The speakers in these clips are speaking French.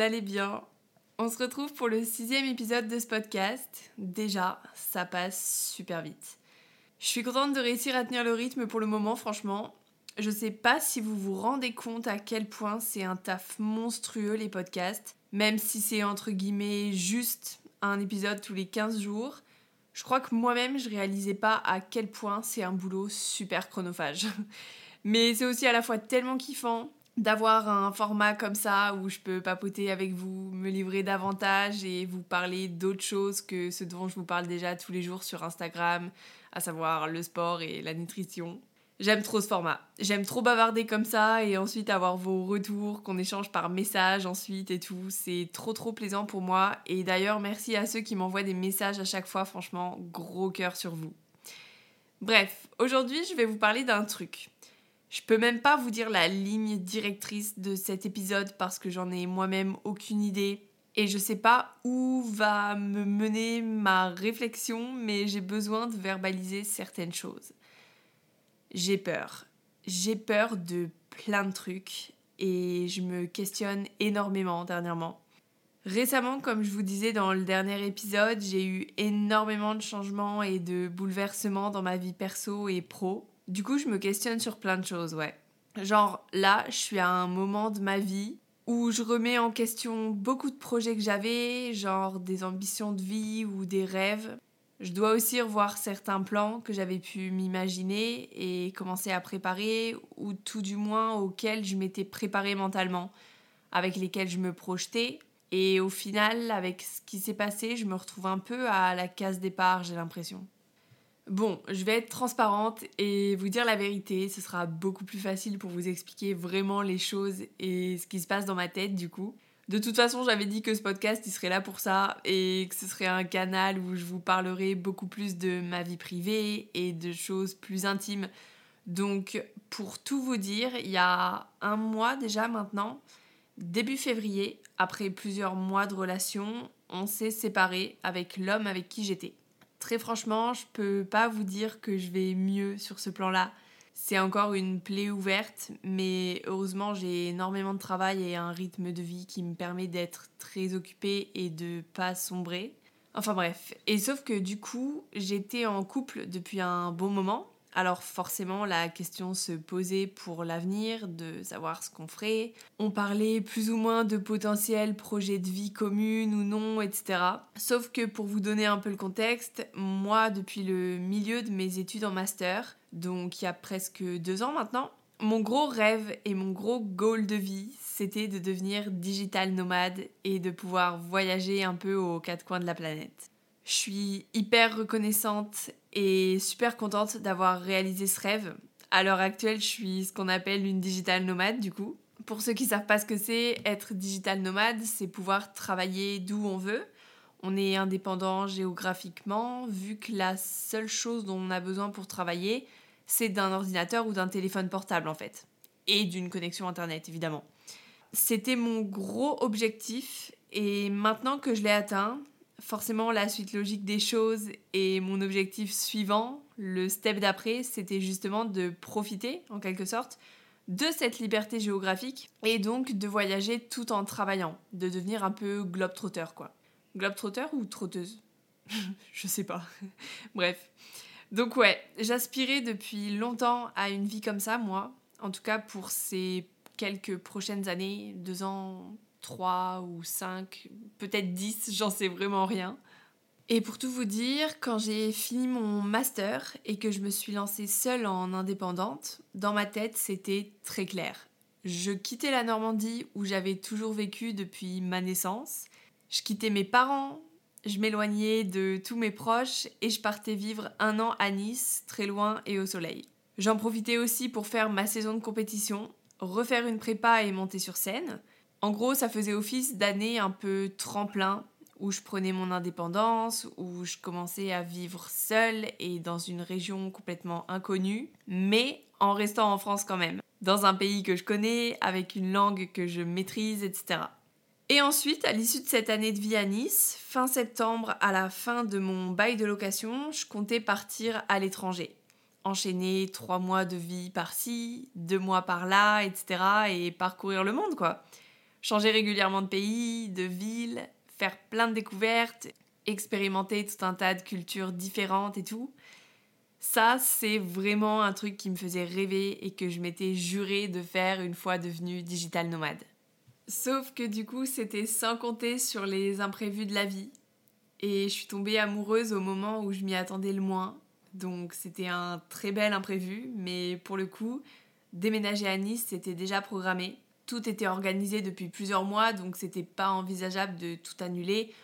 allez bien. On se retrouve pour le sixième épisode de ce podcast. Déjà, ça passe super vite. Je suis contente de réussir à tenir le rythme pour le moment, franchement. Je sais pas si vous vous rendez compte à quel point c'est un taf monstrueux les podcasts, même si c'est entre guillemets juste un épisode tous les 15 jours. Je crois que moi-même je réalisais pas à quel point c'est un boulot super chronophage. Mais c'est aussi à la fois tellement kiffant d'avoir un format comme ça où je peux papoter avec vous, me livrer davantage et vous parler d'autres choses que ce dont je vous parle déjà tous les jours sur Instagram, à savoir le sport et la nutrition. J'aime trop ce format. J'aime trop bavarder comme ça et ensuite avoir vos retours qu'on échange par message ensuite et tout. C'est trop trop plaisant pour moi. Et d'ailleurs, merci à ceux qui m'envoient des messages à chaque fois. Franchement, gros cœur sur vous. Bref, aujourd'hui, je vais vous parler d'un truc. Je peux même pas vous dire la ligne directrice de cet épisode parce que j'en ai moi-même aucune idée et je sais pas où va me mener ma réflexion, mais j'ai besoin de verbaliser certaines choses. J'ai peur. J'ai peur de plein de trucs et je me questionne énormément dernièrement. Récemment, comme je vous disais dans le dernier épisode, j'ai eu énormément de changements et de bouleversements dans ma vie perso et pro. Du coup, je me questionne sur plein de choses, ouais. Genre là, je suis à un moment de ma vie où je remets en question beaucoup de projets que j'avais, genre des ambitions de vie ou des rêves. Je dois aussi revoir certains plans que j'avais pu m'imaginer et commencer à préparer, ou tout du moins auxquels je m'étais préparée mentalement, avec lesquels je me projetais. Et au final, avec ce qui s'est passé, je me retrouve un peu à la case départ, j'ai l'impression. Bon, je vais être transparente et vous dire la vérité, ce sera beaucoup plus facile pour vous expliquer vraiment les choses et ce qui se passe dans ma tête du coup. De toute façon, j'avais dit que ce podcast, il serait là pour ça et que ce serait un canal où je vous parlerai beaucoup plus de ma vie privée et de choses plus intimes. Donc, pour tout vous dire, il y a un mois déjà maintenant, début février, après plusieurs mois de relation, on s'est séparés avec l'homme avec qui j'étais. Très franchement, je peux pas vous dire que je vais mieux sur ce plan-là. C'est encore une plaie ouverte, mais heureusement j'ai énormément de travail et un rythme de vie qui me permet d'être très occupée et de pas sombrer. Enfin bref, et sauf que du coup, j'étais en couple depuis un bon moment, alors forcément, la question se posait pour l'avenir, de savoir ce qu'on ferait. On parlait plus ou moins de potentiels projets de vie communes ou non, etc. Sauf que pour vous donner un peu le contexte, moi, depuis le milieu de mes études en master, donc il y a presque deux ans maintenant, mon gros rêve et mon gros goal de vie, c'était de devenir digital nomade et de pouvoir voyager un peu aux quatre coins de la planète. Je suis hyper reconnaissante et super contente d'avoir réalisé ce rêve. À l'heure actuelle, je suis ce qu'on appelle une digital nomade du coup. Pour ceux qui savent pas ce que c'est, être digital nomade, c'est pouvoir travailler d'où on veut. On est indépendant géographiquement, vu que la seule chose dont on a besoin pour travailler, c'est d'un ordinateur ou d'un téléphone portable en fait. Et d'une connexion internet évidemment. C'était mon gros objectif et maintenant que je l'ai atteint, forcément la suite logique des choses et mon objectif suivant, le step d'après, c'était justement de profiter en quelque sorte de cette liberté géographique et donc de voyager tout en travaillant, de devenir un peu globe-trotter quoi. Globe-trotter ou trotteuse? Je sais pas. Bref. Donc ouais, j'aspirais depuis longtemps à une vie comme ça, moi. En tout cas pour ces quelques prochaines années, deux ans, 3 ou 5, peut-être 10, j'en sais vraiment rien. Et pour tout vous dire, quand j'ai fini mon master et que je me suis lancée seule en indépendante, dans ma tête c'était très clair. Je quittais la Normandie où j'avais toujours vécu depuis ma naissance. Je quittais mes parents, je m'éloignais de tous mes proches et je partais vivre un an à Nice, très loin et au soleil. J'en profitais aussi pour faire ma saison de compétition, refaire une prépa et monter sur scène. En gros, ça faisait office d'année un peu tremplin où je prenais mon indépendance, où je commençais à vivre seule et dans une région complètement inconnue, mais en restant en France quand même, dans un pays que je connais, avec une langue que je maîtrise, etc. Et ensuite, à l'issue de cette année de vie à Nice, fin septembre, à la fin de mon bail de location, je comptais partir à l'étranger. Enchaîner trois mois de vie par-ci, deux mois par-là, etc. et parcourir le monde, quoi. Changer régulièrement de pays, de ville, faire plein de découvertes, expérimenter tout un tas de cultures différentes et tout. Ça, c'est vraiment un truc qui me faisait rêver et que je m'étais juré de faire une fois devenue digital nomade. Sauf que du coup, c'était sans compter sur les imprévus de la vie. Et je suis tombée amoureuse au moment où je m'y attendais le moins. Donc c'était un très bel imprévu, mais pour le coup, déménager à Nice, c'était déjà programmé. Tout était organisé depuis plusieurs mois, donc c'était pas envisageable de tout annuler.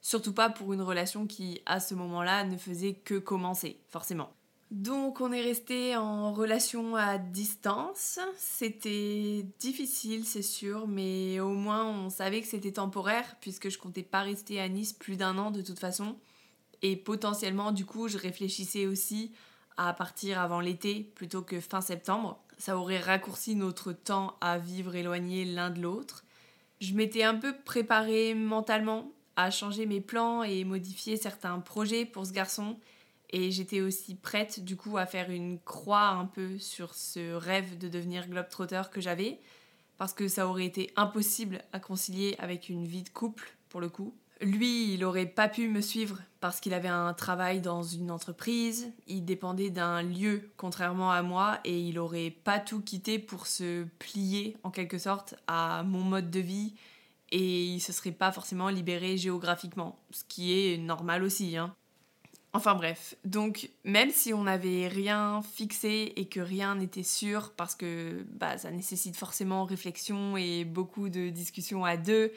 Surtout pas pour une relation qui, à ce moment-là, ne faisait que commencer, forcément. Donc on est resté en relation à distance. C'était difficile, c'est sûr, mais au moins on savait que c'était temporaire puisque je comptais pas rester à Nice plus d'un an de toute façon. Et potentiellement, du coup, je réfléchissais aussi à partir avant l'été plutôt que fin septembre. Ça aurait raccourci notre temps à vivre éloignés l'un de l'autre. Je m'étais un peu préparée mentalement à changer mes plans et modifier certains projets pour ce garçon et j'étais aussi prête du coup à faire une croix un peu sur ce rêve de devenir globetrotter que j'avais, parce que ça aurait été impossible à concilier avec une vie de couple pour le coup. Lui, il aurait pas pu me suivre parce qu'il avait un travail dans une entreprise, il dépendait d'un lieu contrairement à moi et il aurait pas tout quitté pour se plier en quelque sorte à mon mode de vie et il se serait pas forcément libéré géographiquement, ce qui est normal aussi. Hein. Enfin bref, donc même si on n'avait rien fixé et que rien n'était sûr, parce que bah, ça nécessite forcément réflexion et beaucoup de discussions à deux,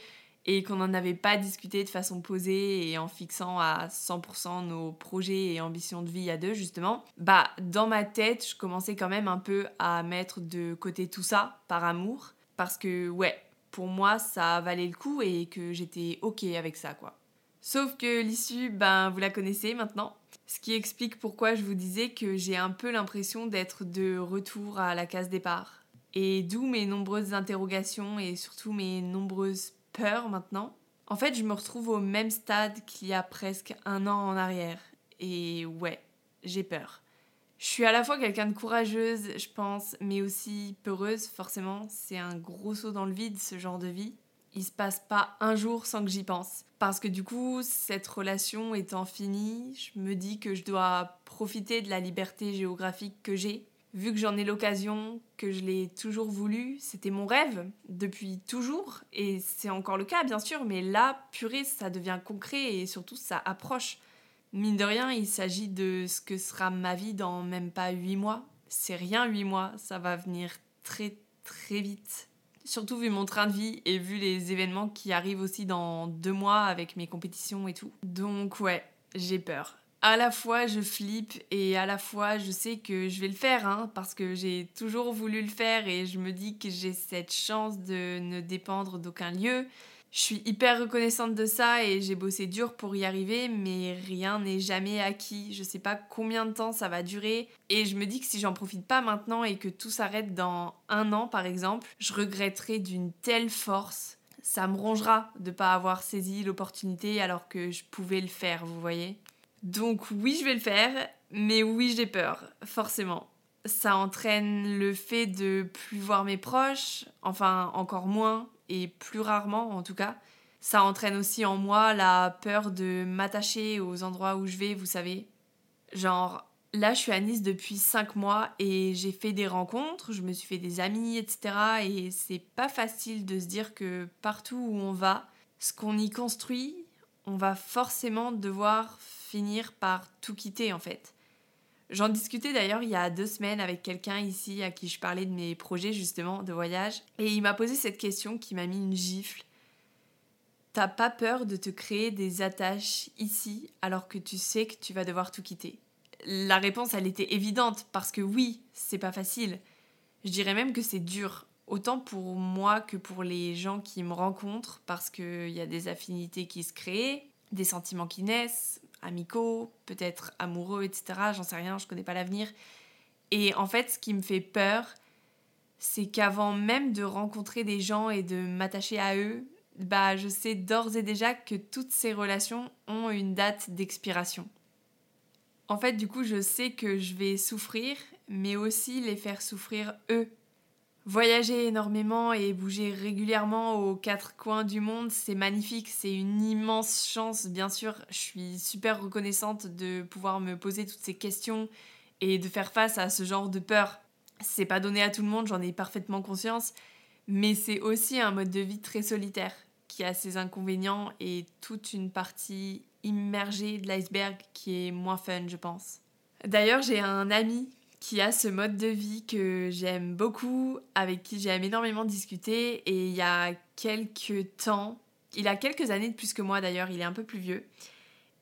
et qu'on n'en avait pas discuté de façon posée et en fixant à 100% nos projets et ambitions de vie à deux justement, bah dans ma tête je commençais quand même un peu à mettre de côté tout ça par amour, parce que ouais, pour moi ça valait le coup et que j'étais ok avec ça quoi. Sauf que l'issue, ben, vous la connaissez maintenant. Ce qui explique pourquoi je vous disais que j'ai un peu l'impression d'être de retour à la case départ. Et d'où mes nombreuses interrogations et surtout mes nombreuses peurs maintenant. En fait, je me retrouve au même stade qu'il y a presque un an en arrière. Et ouais, j'ai peur. Je suis à la fois quelqu'un de courageuse, je pense, mais aussi peureuse, forcément. C'est un gros saut dans le vide, ce genre de vie il se passe pas un jour sans que j'y pense. Parce que du coup, cette relation étant finie, je me dis que je dois profiter de la liberté géographique que j'ai. Vu que j'en ai l'occasion, que je l'ai toujours voulu, c'était mon rêve depuis toujours, et c'est encore le cas bien sûr, mais là, purée, ça devient concret et surtout ça approche. Mine de rien, il s'agit de ce que sera ma vie dans même pas huit mois. C'est rien huit mois, ça va venir très très vite. Surtout vu mon train de vie et vu les événements qui arrivent aussi dans deux mois avec mes compétitions et tout. Donc ouais, j'ai peur. À la fois je flippe et à la fois je sais que je vais le faire hein, parce que j'ai toujours voulu le faire et je me dis que j'ai cette chance de ne dépendre d'aucun lieu je suis hyper reconnaissante de ça et j'ai bossé dur pour y arriver, mais rien n'est jamais acquis. Je sais pas combien de temps ça va durer. Et je me dis que si j'en profite pas maintenant et que tout s'arrête dans un an par exemple, je regretterai d'une telle force. Ça me rongera de pas avoir saisi l'opportunité alors que je pouvais le faire, vous voyez. Donc oui, je vais le faire, mais oui, j'ai peur, forcément ça entraîne le fait de plus voir mes proches, enfin encore moins, et plus rarement en tout cas. Ça entraîne aussi en moi la peur de m'attacher aux endroits où je vais, vous savez. Genre, là je suis à Nice depuis 5 mois et j'ai fait des rencontres, je me suis fait des amis, etc. Et c'est pas facile de se dire que partout où on va, ce qu'on y construit, on va forcément devoir finir par tout quitter en fait. J'en discutais d'ailleurs il y a deux semaines avec quelqu'un ici à qui je parlais de mes projets justement de voyage. Et il m'a posé cette question qui m'a mis une gifle. T'as pas peur de te créer des attaches ici alors que tu sais que tu vas devoir tout quitter? La réponse, elle était évidente parce que oui, c'est pas facile. Je dirais même que c'est dur, autant pour moi que pour les gens qui me rencontrent parce qu'il y a des affinités qui se créent, des sentiments qui naissent, amicaux, peut-être amoureux, etc. J'en sais rien, je connais pas l'avenir. Et en fait, ce qui me fait peur, c'est qu'avant même de rencontrer des gens et de m'attacher à eux, bah je sais d'ores et déjà que toutes ces relations ont une date d'expiration. En fait, du coup, je sais que je vais souffrir, mais aussi les faire souffrir eux. Voyager énormément et bouger régulièrement aux quatre coins du monde, c'est magnifique, c'est une immense chance, bien sûr. Je suis super reconnaissante de pouvoir me poser toutes ces questions et de faire face à ce genre de peur. C'est pas donné à tout le monde, j'en ai parfaitement conscience, mais c'est aussi un mode de vie très solitaire qui a ses inconvénients et toute une partie immergée de l'iceberg qui est moins fun, je pense. D'ailleurs, j'ai un ami qui a ce mode de vie que j'aime beaucoup, avec qui j'aime énormément discuter. Et il y a quelques temps, il a quelques années de plus que moi d'ailleurs, il est un peu plus vieux.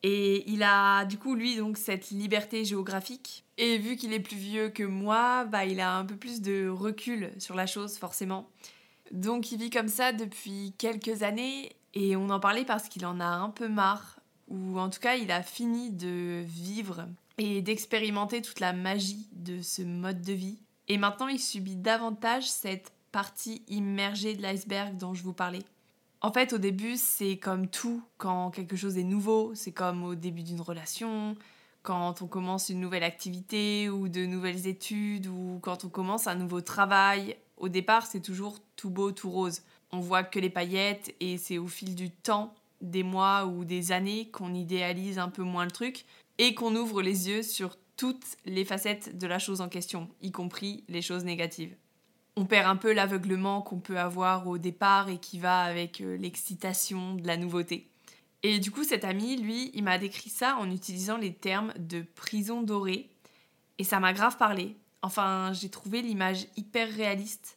Et il a du coup, lui, donc cette liberté géographique. Et vu qu'il est plus vieux que moi, bah, il a un peu plus de recul sur la chose, forcément. Donc il vit comme ça depuis quelques années. Et on en parlait parce qu'il en a un peu marre. Ou en tout cas, il a fini de vivre et d'expérimenter toute la magie de ce mode de vie. Et maintenant, il subit davantage cette partie immergée de l'iceberg dont je vous parlais. En fait, au début, c'est comme tout, quand quelque chose est nouveau, c'est comme au début d'une relation, quand on commence une nouvelle activité ou de nouvelles études, ou quand on commence un nouveau travail. Au départ, c'est toujours tout beau, tout rose. On voit que les paillettes et c'est au fil du temps, des mois ou des années qu'on idéalise un peu moins le truc, et qu'on ouvre les yeux sur toutes les facettes de la chose en question, y compris les choses négatives. On perd un peu l'aveuglement qu'on peut avoir au départ et qui va avec euh, l'excitation de la nouveauté. Et du coup, cet ami, lui, il m'a décrit ça en utilisant les termes de prison dorée. Et ça m'a grave parlé. Enfin, j'ai trouvé l'image hyper réaliste.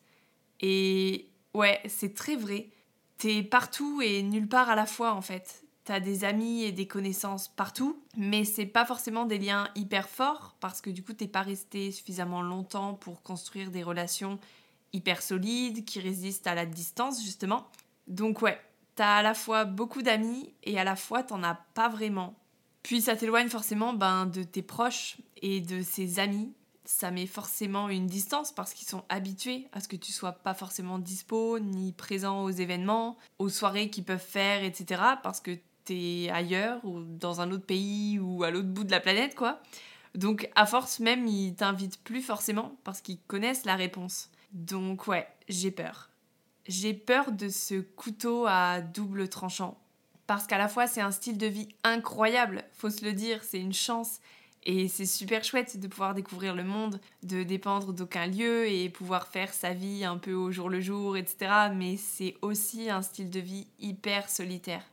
Et ouais, c'est très vrai. T'es partout et nulle part à la fois, en fait t'as des amis et des connaissances partout, mais c'est pas forcément des liens hyper forts parce que du coup t'es pas resté suffisamment longtemps pour construire des relations hyper solides qui résistent à la distance justement. Donc ouais, t'as à la fois beaucoup d'amis et à la fois t'en as pas vraiment. Puis ça t'éloigne forcément ben, de tes proches et de ses amis. Ça met forcément une distance parce qu'ils sont habitués à ce que tu sois pas forcément dispo ni présent aux événements, aux soirées qu'ils peuvent faire, etc. Parce que ailleurs ou dans un autre pays ou à l'autre bout de la planète, quoi. Donc, à force même, ils t'invitent plus forcément parce qu'ils connaissent la réponse. Donc, ouais, j'ai peur. J'ai peur de ce couteau à double tranchant. Parce qu'à la fois, c'est un style de vie incroyable, faut se le dire, c'est une chance. Et c'est super chouette de pouvoir découvrir le monde, de dépendre d'aucun lieu et pouvoir faire sa vie un peu au jour le jour, etc. Mais c'est aussi un style de vie hyper solitaire.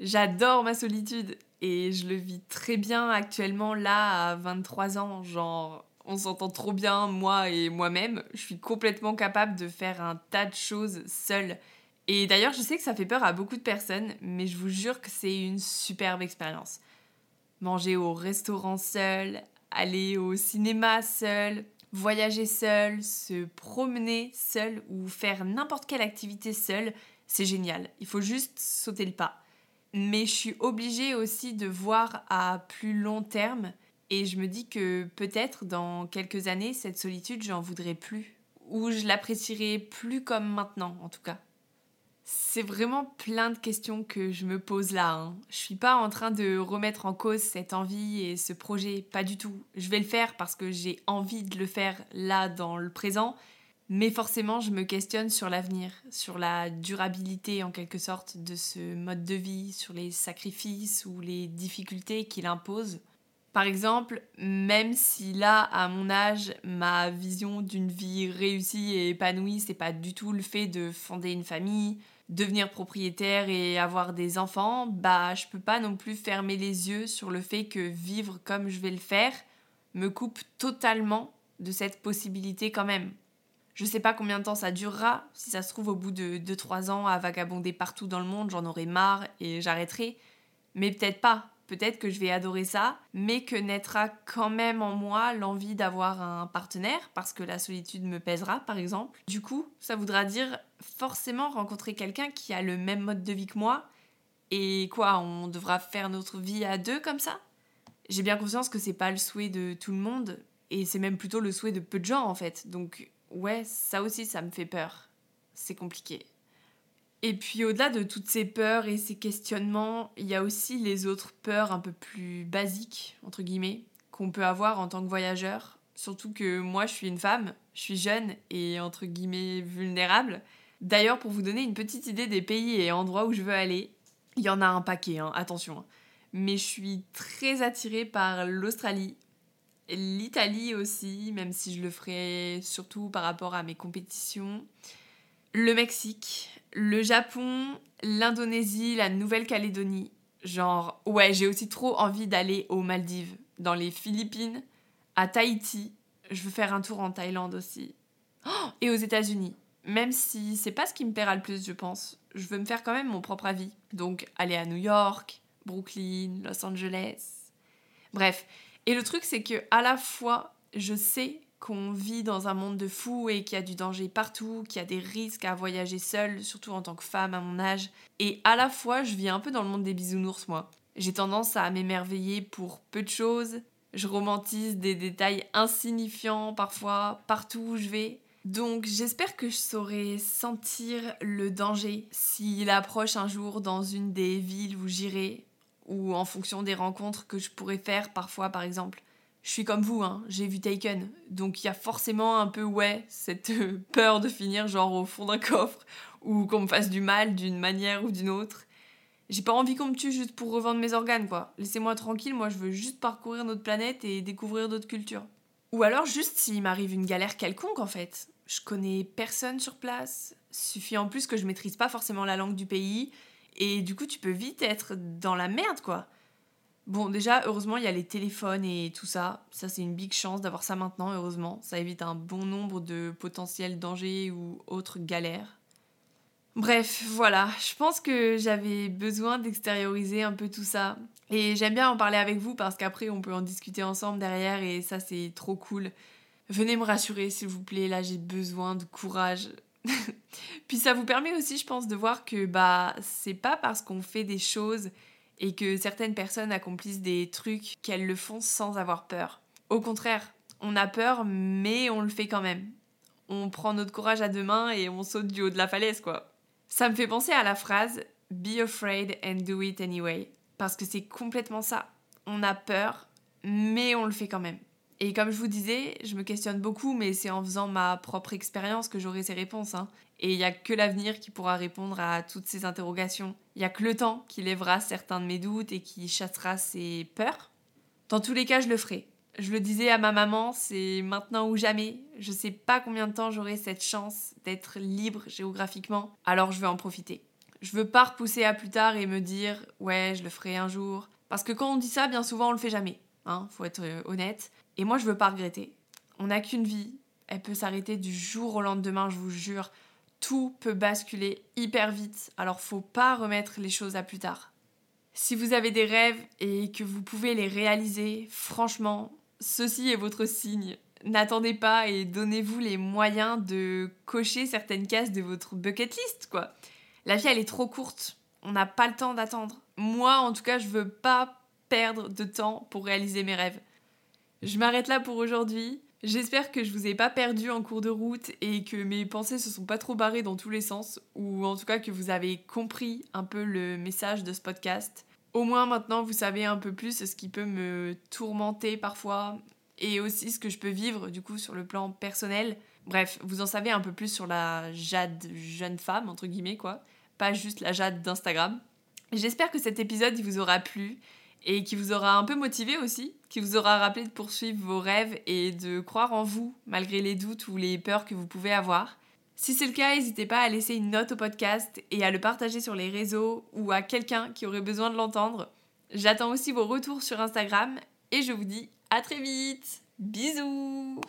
J'adore ma solitude et je le vis très bien actuellement là à 23 ans. Genre, on s'entend trop bien, moi et moi-même. Je suis complètement capable de faire un tas de choses seule. Et d'ailleurs, je sais que ça fait peur à beaucoup de personnes, mais je vous jure que c'est une superbe expérience. Manger au restaurant seul, aller au cinéma seul, voyager seul, se promener seul ou faire n'importe quelle activité seule, c'est génial. Il faut juste sauter le pas mais je suis obligée aussi de voir à plus long terme et je me dis que peut-être dans quelques années, cette solitude, j'en voudrais plus ou je l'apprécierai plus comme maintenant en tout cas. C'est vraiment plein de questions que je me pose là. Hein. Je suis pas en train de remettre en cause cette envie et ce projet, pas du tout. Je vais le faire parce que j'ai envie de le faire là dans le présent, mais forcément, je me questionne sur l'avenir, sur la durabilité en quelque sorte de ce mode de vie, sur les sacrifices ou les difficultés qu'il impose. Par exemple, même si là, à mon âge, ma vision d'une vie réussie et épanouie, c'est pas du tout le fait de fonder une famille, devenir propriétaire et avoir des enfants, bah je peux pas non plus fermer les yeux sur le fait que vivre comme je vais le faire me coupe totalement de cette possibilité quand même. Je sais pas combien de temps ça durera. Si ça se trouve, au bout de 2-3 ans à vagabonder partout dans le monde, j'en aurai marre et j'arrêterai. Mais peut-être pas. Peut-être que je vais adorer ça, mais que naîtra quand même en moi l'envie d'avoir un partenaire, parce que la solitude me pèsera, par exemple. Du coup, ça voudra dire forcément rencontrer quelqu'un qui a le même mode de vie que moi. Et quoi, on devra faire notre vie à deux comme ça? J'ai bien conscience que c'est pas le souhait de tout le monde, et c'est même plutôt le souhait de peu de gens en fait. Donc ouais, ça aussi, ça me fait peur. C'est compliqué. Et puis au-delà de toutes ces peurs et ces questionnements, il y a aussi les autres peurs un peu plus basiques, entre guillemets, qu'on peut avoir en tant que voyageur. Surtout que moi, je suis une femme, je suis jeune et entre guillemets vulnérable. D'ailleurs, pour vous donner une petite idée des pays et endroits où je veux aller, il y en a un paquet, hein, attention. Hein. Mais je suis très attirée par l'Australie, l'Italie aussi, même si je le ferai surtout par rapport à mes compétitions, le Mexique, le Japon, l'Indonésie, la Nouvelle-Calédonie. Genre, ouais, j'ai aussi trop envie d'aller aux Maldives, dans les Philippines, à Tahiti. Je veux faire un tour en Thaïlande aussi. Oh, et aux États-Unis. Même si c'est pas ce qui me plaira le plus, je pense. Je veux me faire quand même mon propre avis. Donc, aller à New York, Brooklyn, Los Angeles. Bref. Et le truc, c'est que à la fois, je sais qu'on vit dans un monde de fous et qu'il y a du danger partout, qu'il y a des risques à voyager seule, surtout en tant que femme à mon âge. Et à la fois, je vis un peu dans le monde des bisounours, moi. J'ai tendance à m'émerveiller pour peu de choses. Je romantise des détails insignifiants parfois, partout où je vais. Donc j'espère que je saurai sentir le danger s'il approche un jour dans une des villes où j'irai, ou en fonction des rencontres que je pourrais faire parfois par exemple je suis comme vous, hein, j'ai vu Taken. Donc il y a forcément un peu, ouais, cette euh, peur de finir genre au fond d'un coffre ou qu'on me fasse du mal d'une manière ou d'une autre. J'ai pas envie qu'on me tue juste pour revendre mes organes, quoi. Laissez-moi tranquille, moi je veux juste parcourir notre planète et découvrir d'autres cultures. Ou alors juste s'il m'arrive une galère quelconque en fait. Je connais personne sur place. Suffit en plus que je maîtrise pas forcément la langue du pays. Et du coup, tu peux vite être dans la merde, quoi. Bon, déjà, heureusement, il y a les téléphones et tout ça. Ça, c'est une big chance d'avoir ça maintenant, heureusement. Ça évite un bon nombre de potentiels dangers ou autres galères. Bref, voilà, je pense que j'avais besoin d'extérioriser un peu tout ça. Et j'aime bien en parler avec vous parce qu'après, on peut en discuter ensemble derrière et ça, c'est trop cool. Venez me rassurer, s'il vous plaît, là, j'ai besoin de courage. Puis ça vous permet aussi, je pense, de voir que bah, c'est pas parce qu'on fait des choses et que certaines personnes accomplissent des trucs qu'elles le font sans avoir peur. Au contraire, on a peur, mais on le fait quand même. On prend notre courage à deux mains et on saute du haut de la falaise, quoi. Ça me fait penser à la phrase Be afraid and do it anyway. Parce que c'est complètement ça. On a peur, mais on le fait quand même. Et comme je vous disais, je me questionne beaucoup, mais c'est en faisant ma propre expérience que j'aurai ces réponses. Hein. Et il n'y a que l'avenir qui pourra répondre à toutes ces interrogations. Il n'y a que le temps qui lèvera certains de mes doutes et qui chassera ces peurs. Dans tous les cas, je le ferai. Je le disais à ma maman, c'est maintenant ou jamais. Je sais pas combien de temps j'aurai cette chance d'être libre géographiquement, alors je veux en profiter. Je veux pas repousser à plus tard et me dire ouais, je le ferai un jour. Parce que quand on dit ça, bien souvent on le fait jamais. Hein, faut être euh, honnête. Et moi, je veux pas regretter. On n'a qu'une vie. Elle peut s'arrêter du jour au lendemain, je vous jure tout peut basculer hyper vite, alors faut pas remettre les choses à plus tard. Si vous avez des rêves et que vous pouvez les réaliser, franchement, ceci est votre signe. N'attendez pas et donnez-vous les moyens de cocher certaines cases de votre bucket list, quoi. La vie, elle est trop courte. On n'a pas le temps d'attendre. Moi, en tout cas, je veux pas perdre de temps pour réaliser mes rêves. Je m'arrête là pour aujourd'hui. J'espère que je vous ai pas perdu en cours de route et que mes pensées se sont pas trop barrées dans tous les sens, ou en tout cas que vous avez compris un peu le message de ce podcast. Au moins maintenant vous savez un peu plus ce qui peut me tourmenter parfois et aussi ce que je peux vivre du coup sur le plan personnel. Bref, vous en savez un peu plus sur la Jade jeune femme entre guillemets quoi, pas juste la Jade d'Instagram. J'espère que cet épisode vous aura plu et qui vous aura un peu motivé aussi, qui vous aura rappelé de poursuivre vos rêves et de croire en vous malgré les doutes ou les peurs que vous pouvez avoir. Si c'est le cas, n'hésitez pas à laisser une note au podcast et à le partager sur les réseaux ou à quelqu'un qui aurait besoin de l'entendre. J'attends aussi vos retours sur Instagram et je vous dis à très vite. Bisous